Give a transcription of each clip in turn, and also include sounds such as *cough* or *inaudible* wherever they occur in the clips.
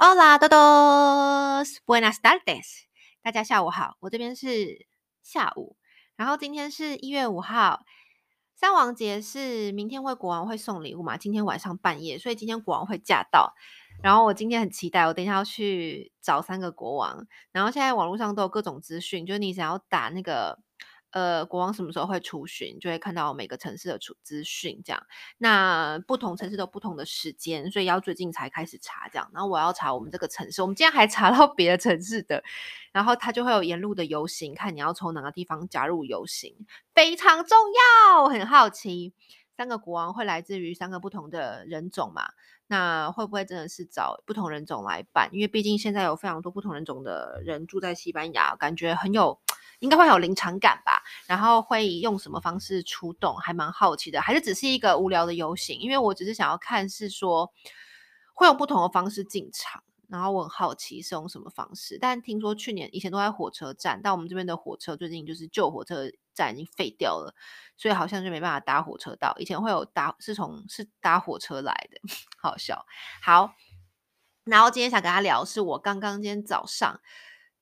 Hola todos, buenas tardes，大家下午好，我这边是下午，然后今天是一月五号，三王节是明天会国王会送礼物嘛？今天晚上半夜，所以今天国王会驾到，然后我今天很期待，我等一下要去找三个国王，然后现在网络上都有各种资讯，就是你想要打那个。呃，国王什么时候会出巡，就会看到每个城市的出资讯这样。那不同城市都不同的时间，所以要最近才开始查这样。然后我要查我们这个城市，我们今天还查到别的城市的，然后它就会有沿路的游行，看你要从哪个地方加入游行，非常重要。很好奇，三个国王会来自于三个不同的人种嘛？那会不会真的是找不同人种来办？因为毕竟现在有非常多不同人种的人住在西班牙，感觉很有。应该会有临场感吧，然后会用什么方式出动，还蛮好奇的。还是只是一个无聊的游行？因为我只是想要看，是说会有不同的方式进场，然后我很好奇是用什么方式。但听说去年以前都在火车站，但我们这边的火车最近就是旧火车站已经废掉了，所以好像就没办法搭火车到。以前会有搭，是从是搭火车来的，*laughs* 好笑。好，然后今天想跟他聊，是我刚刚今天早上。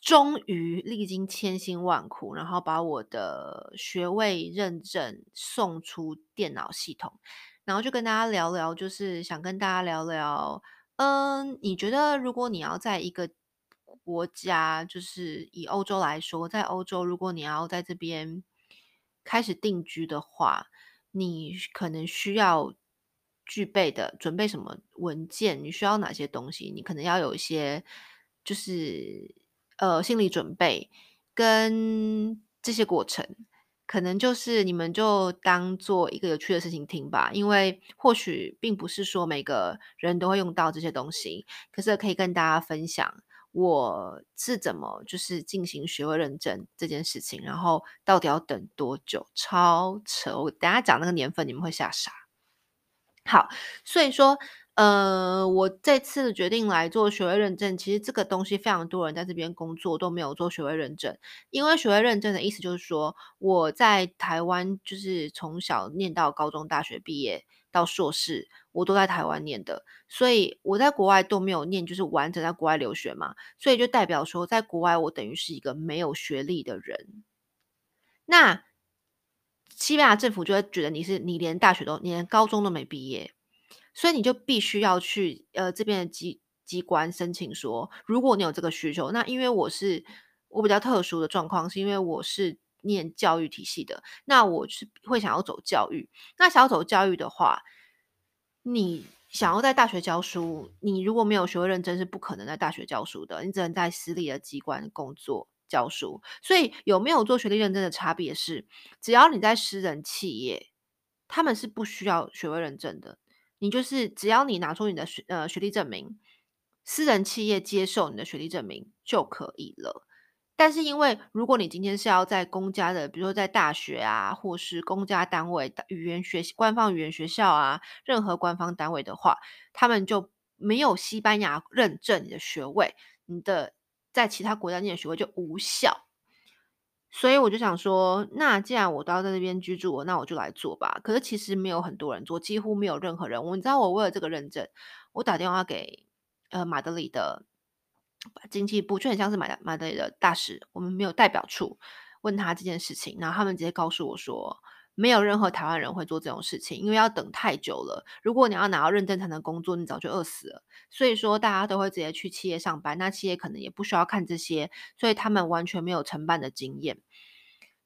终于历经千辛万苦，然后把我的学位认证送出电脑系统，然后就跟大家聊聊，就是想跟大家聊聊，嗯，你觉得如果你要在一个国家，就是以欧洲来说，在欧洲，如果你要在这边开始定居的话，你可能需要具备的，准备什么文件？你需要哪些东西？你可能要有一些，就是。呃，心理准备跟这些过程，可能就是你们就当做一个有趣的事情听吧。因为或许并不是说每个人都会用到这些东西，可是可以跟大家分享我是怎么就是进行学位认证这件事情，然后到底要等多久，超扯！我等下讲那个年份，你们会吓傻。好，所以说。呃，我这次决定来做学位认证，其实这个东西非常多人在这边工作都没有做学位认证，因为学位认证的意思就是说，我在台湾就是从小念到高中、大学毕业到硕士，我都在台湾念的，所以我在国外都没有念，就是完整在国外留学嘛，所以就代表说，在国外我等于是一个没有学历的人，那西班牙政府就会觉得你是你连大学都，你连高中都没毕业。所以你就必须要去呃这边的机机关申请说，如果你有这个需求，那因为我是我比较特殊的状况，是因为我是念教育体系的，那我是会想要走教育。那想要走教育的话，你想要在大学教书，你如果没有学位认证，是不可能在大学教书的，你只能在私立的机关工作教书。所以有没有做学历认证的差别是，只要你在私人企业，他们是不需要学位认证的。你就是只要你拿出你的学呃学历证明，私人企业接受你的学历证明就可以了。但是因为如果你今天是要在公家的，比如说在大学啊，或是公家单位、语言学习官方语言学校啊，任何官方单位的话，他们就没有西班牙认证你的学位，你的在其他国家念的学位就无效。所以我就想说，那既然我都要在这边居住，那我就来做吧。可是其实没有很多人做，几乎没有任何人。我你知道，我为了这个认证，我打电话给呃马德里的经济部，就很像是马马德里的大使，我们没有代表处，问他这件事情，然后他们直接告诉我说，没有任何台湾人会做这种事情，因为要等太久了。如果你要拿到认证才能工作，你早就饿死了。所以说，大家都会直接去企业上班，那企业可能也不需要看这些，所以他们完全没有承办的经验。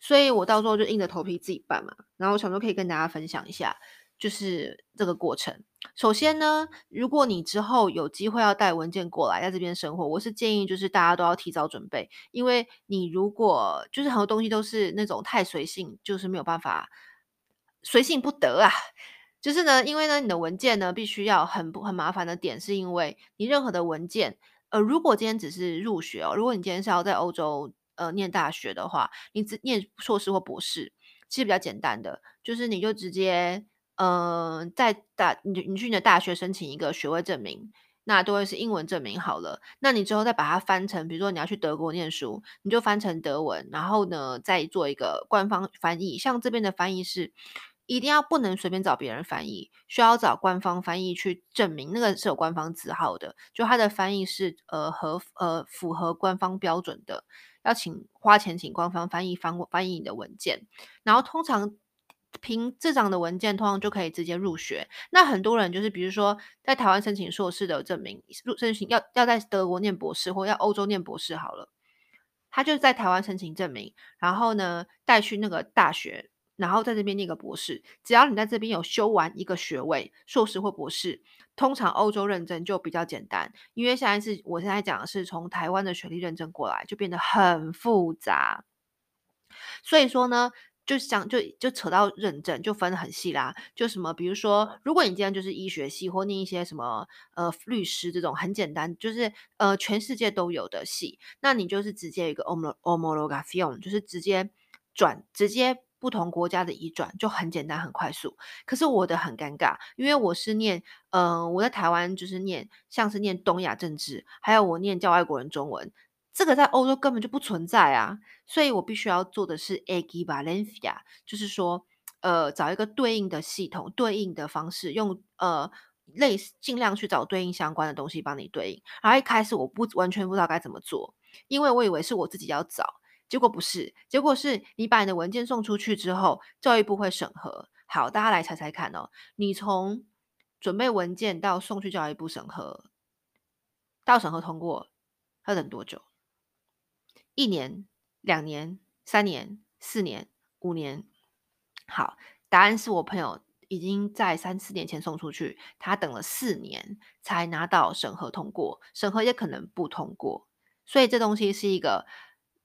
所以我到时候就硬着头皮自己办嘛。然后我想说可以跟大家分享一下，就是这个过程。首先呢，如果你之后有机会要带文件过来，在这边生活，我是建议就是大家都要提早准备，因为你如果就是很多东西都是那种太随性，就是没有办法随性不得啊。就是呢，因为呢，你的文件呢必须要很不很麻烦的点，是因为你任何的文件，呃，如果今天只是入学哦，如果你今天是要在欧洲呃念大学的话，你只念硕士或博士，其实比较简单的，就是你就直接。嗯、呃，在大你你去你的大学申请一个学位证明，那都会是英文证明好了。那你之后再把它翻成，比如说你要去德国念书，你就翻成德文，然后呢再做一个官方翻译。像这边的翻译是一定要不能随便找别人翻译，需要找官方翻译去证明那个是有官方字号的，就他的翻译是呃合呃符合官方标准的，要请花钱请官方翻译翻翻译你的文件，然后通常。凭这张的文件，通常就可以直接入学。那很多人就是，比如说在台湾申请硕士的证明，入申请要要在德国念博士，或要欧洲念博士好了，他就在台湾申请证明，然后呢带去那个大学，然后在这边念个博士。只要你在这边有修完一个学位，硕士或博士，通常欧洲认证就比较简单。因为现在是我现在讲的是从台湾的学历认证过来，就变得很复杂。所以说呢。就想就就扯到认证，就分得很细啦。就什么，比如说，如果你今天就是医学系或念一些什么呃律师这种很简单，就是呃全世界都有的系，那你就是直接一个 homologation，就是直接转直接不同国家的移转，就很简单很快速。可是我的很尴尬，因为我是念呃我在台湾就是念像是念东亚政治，还有我念教外国人中文。这个在欧洲根本就不存在啊，所以我必须要做的是 equivalencia，就是说，呃，找一个对应的系统、对应的方式，用呃类似尽量去找对应相关的东西帮你对应。然后一开始我不完全不知道该怎么做，因为我以为是我自己要找，结果不是，结果是你把你的文件送出去之后，教育部会审核。好，大家来猜猜看哦，你从准备文件到送去教育部审核，到审核通过要等多久？一年、两年、三年、四年、五年，好，答案是我朋友已经在三四年前送出去，他等了四年才拿到审核通过，审核也可能不通过，所以这东西是一个。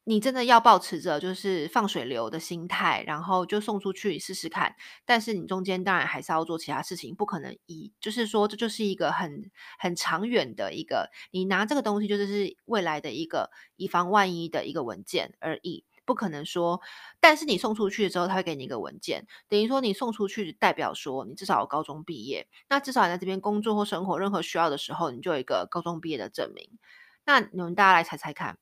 你真的要保持着就是放水流的心态，然后就送出去试试看。但是你中间当然还是要做其他事情，不可能以就是说这就是一个很很长远的一个，你拿这个东西就是是未来的一个以防万一的一个文件而已，不可能说。但是你送出去之后，他会给你一个文件，等于说你送出去代表说你至少有高中毕业，那至少你在这边工作或生活任何需要的时候，你就有一个高中毕业的证明。那你们大家来猜猜看。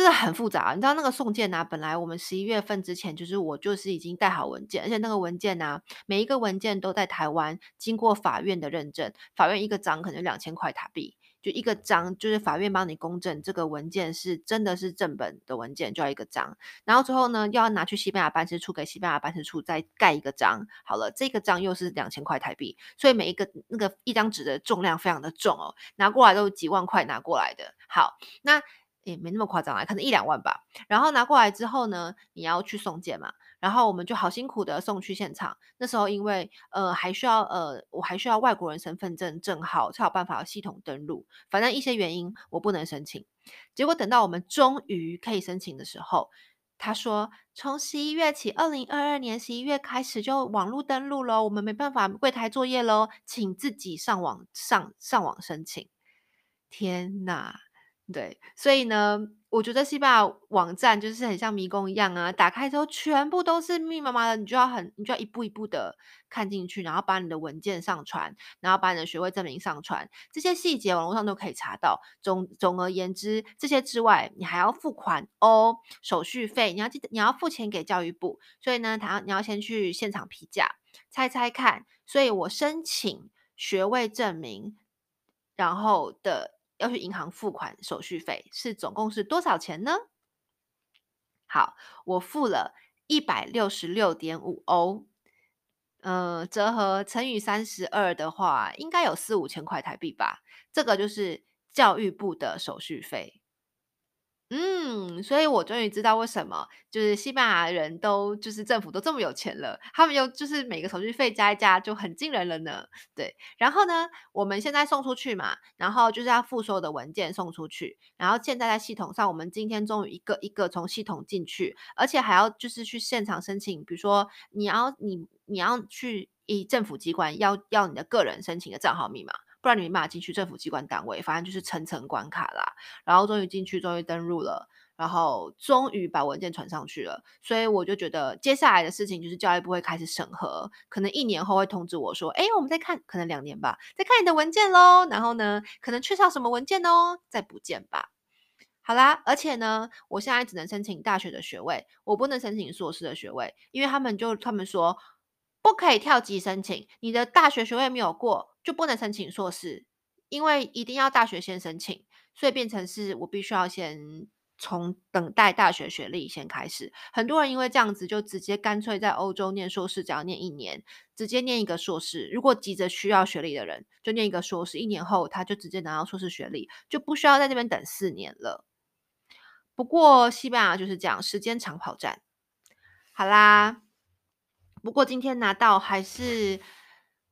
真的很复杂，你知道那个送件啊，本来我们十一月份之前，就是我就是已经带好文件，而且那个文件啊，每一个文件都在台湾经过法院的认证，法院一个章可能两千块台币，就一个章，就是法院帮你公证这个文件是真的是正本的文件，就要一个章，然后之后呢，要拿去西班牙办事处给西班牙办事处再盖一个章，好了，这个章又是两千块台币，所以每一个那个一张纸的重量非常的重哦，拿过来都几万块拿过来的，好，那。也没那么夸张啊，可能一两万吧。然后拿过来之后呢，你要去送件嘛。然后我们就好辛苦的送去现场。那时候因为呃还需要呃我还需要外国人身份证证号才有办法系统登录。反正一些原因我不能申请。结果等到我们终于可以申请的时候，他说从十一月起，二零二二年十一月开始就网络登录了，我们没办法柜台作业喽，请自己上网上上网申请。天哪！对，所以呢，我觉得西班牙网站就是很像迷宫一样啊，打开之后全部都是密密麻麻的，你就要很，你就要一步一步的看进去，然后把你的文件上传，然后把你的学位证明上传，这些细节网络上都可以查到。总总而言之，这些之外，你还要付款哦，手续费，你要记得你要付钱给教育部，所以呢，他你要先去现场批价，猜猜看，所以我申请学位证明，然后的。要去银行付款手续费是总共是多少钱呢？好，我付了一百六十六点五欧，呃，折合乘以三十二的话，应该有四五千块台币吧。这个就是教育部的手续费。嗯，所以我终于知道为什么就是西班牙人都就是政府都这么有钱了，他们又就是每个手续费加一加就很惊人了呢。对，然后呢，我们现在送出去嘛，然后就是要附所有的文件送出去，然后现在在系统上，我们今天终于一个一个从系统进去，而且还要就是去现场申请，比如说你要你你要去以政府机关要要你的个人申请的账号密码。不然你没办法进去政府机关单位，反正就是层层关卡啦。然后终于进去，终于登入了，然后终于把文件传上去了。所以我就觉得接下来的事情就是教育部会开始审核，可能一年后会通知我说：“哎，我们再看，可能两年吧，再看你的文件喽。”然后呢，可能缺少什么文件哦，再补件吧。好啦，而且呢，我现在只能申请大学的学位，我不能申请硕士的学位，因为他们就他们说。不可以跳级申请，你的大学学位没有过就不能申请硕士，因为一定要大学先申请，所以变成是我必须要先从等待大学学历先开始。很多人因为这样子就直接干脆在欧洲念硕士，只要念一年，直接念一个硕士。如果急着需要学历的人，就念一个硕士，一年后他就直接拿到硕士学历，就不需要在那边等四年了。不过西班牙就是这样，时间长跑战。好啦。不过今天拿到还是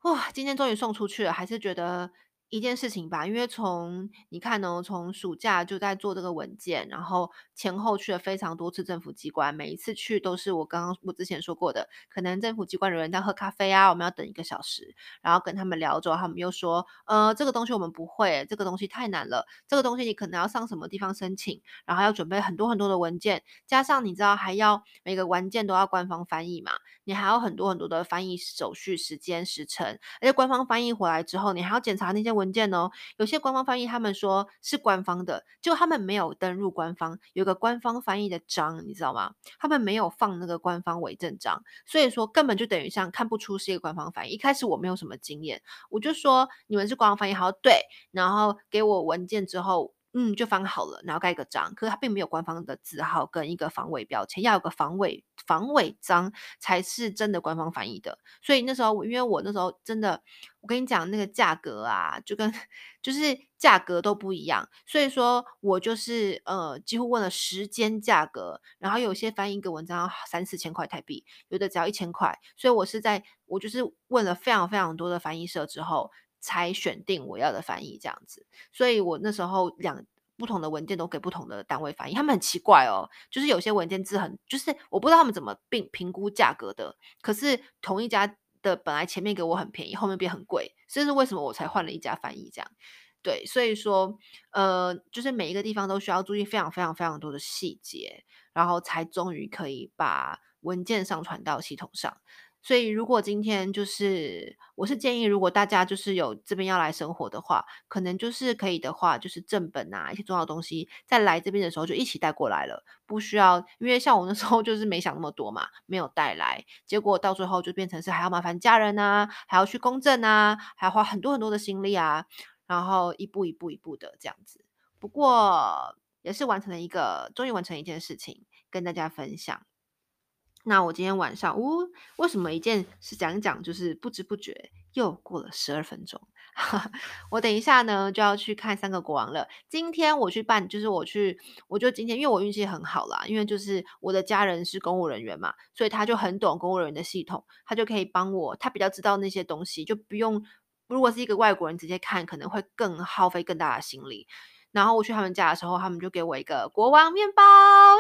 哇，今天终于送出去了，还是觉得。一件事情吧，因为从你看呢，从暑假就在做这个文件，然后前后去了非常多次政府机关，每一次去都是我刚刚我之前说过的，可能政府机关的人在喝咖啡啊，我们要等一个小时，然后跟他们聊之后，他们又说，呃，这个东西我们不会，这个东西太难了，这个东西你可能要上什么地方申请，然后要准备很多很多的文件，加上你知道还要每个文件都要官方翻译嘛，你还有很多很多的翻译手续、时间、时程，而且官方翻译回来之后，你还要检查那些。文件哦，有些官方翻译他们说是官方的，就他们没有登入官方，有个官方翻译的章，你知道吗？他们没有放那个官方伪证章，所以说根本就等于像看不出是一个官方翻译。一开始我没有什么经验，我就说你们是官方翻译，好，对，然后给我文件之后。嗯，就翻好了，然后盖个章，可是它并没有官方的字号跟一个防伪标签，要有个防伪防伪章才是真的官方翻译的。所以那时候，因为我那时候真的，我跟你讲那个价格啊，就跟 *laughs* 就是价格都不一样，所以说我就是呃几乎问了十间价格，然后有些翻译一个文章三四千块台币，有的只要一千块，所以我是在我就是问了非常非常多的翻译社之后。才选定我要的翻译这样子，所以我那时候两不同的文件都给不同的单位翻译，他们很奇怪哦，就是有些文件字很，就是我不知道他们怎么并评估价格的，可是同一家的本来前面给我很便宜，后面变很贵，这是为什么我才换了一家翻译这样，对，所以说呃，就是每一个地方都需要注意非常非常非常多的细节，然后才终于可以把文件上传到系统上。所以，如果今天就是，我是建议，如果大家就是有这边要来生活的话，可能就是可以的话，就是正本啊，一些重要的东西，在来这边的时候就一起带过来了，不需要，因为像我那时候就是没想那么多嘛，没有带来，结果到最后就变成是还要麻烦家人啊，还要去公证啊，还要花很多很多的心力啊，然后一步一步一步的这样子。不过也是完成了一个，终于完成一件事情，跟大家分享。那我今天晚上，呜、为什么一件事讲讲，就是不知不觉又过了十二分钟。*laughs* 我等一下呢就要去看三个国王了。今天我去办，就是我去，我就今天，因为我运气很好啦，因为就是我的家人是公务人员嘛，所以他就很懂公务人员的系统，他就可以帮我，他比较知道那些东西，就不用。如果是一个外国人直接看，可能会更耗费更大的心力。然后我去他们家的时候，他们就给我一个国王面包，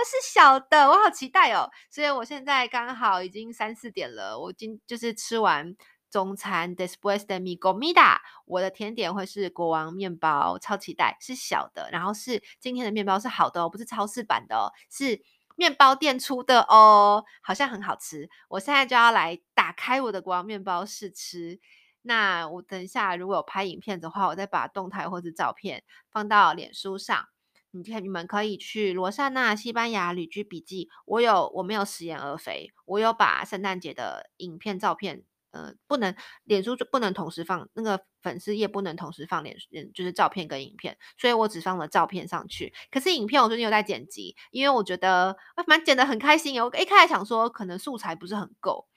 是小的，我好期待哦。所以我现在刚好已经三四点了，我今就是吃完中餐，después de mi comida，我的甜点会是国王面包，超期待，是小的，然后是今天的面包是好的哦，不是超市版的哦，是面包店出的哦，好像很好吃。我现在就要来打开我的国王面包试吃。那我等一下，如果有拍影片的话，我再把动态或者照片放到脸书上。你看，你们可以去罗莎纳西班牙旅居笔记。我有，我没有食言而肥。我有把圣诞节的影片、照片，呃，不能脸书就不能同时放，那个粉丝页不能同时放脸，嗯就是照片跟影片，所以我只放了照片上去。可是影片我最近有在剪辑，因为我觉得蛮剪得很开心。我一开始想说，可能素材不是很够。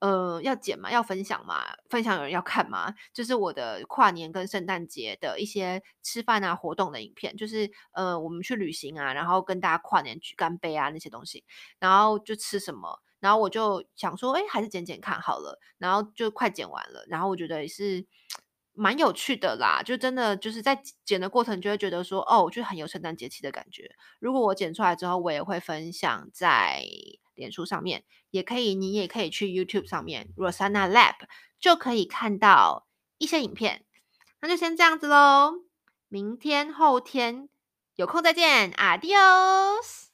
呃，要剪嘛，要分享嘛，分享有人要看嘛，就是我的跨年跟圣诞节的一些吃饭啊活动的影片，就是呃我们去旅行啊，然后跟大家跨年举干杯啊那些东西，然后就吃什么，然后我就想说，哎，还是剪剪看好了，然后就快剪完了，然后我觉得也是蛮有趣的啦，就真的就是在剪的过程就会觉得说，哦，我就很有圣诞节气的感觉。如果我剪出来之后，我也会分享在。脸书上面也可以，你也可以去 YouTube 上面 Rosanna Lab 就可以看到一些影片。那就先这样子喽，明天后天有空再见，Adios。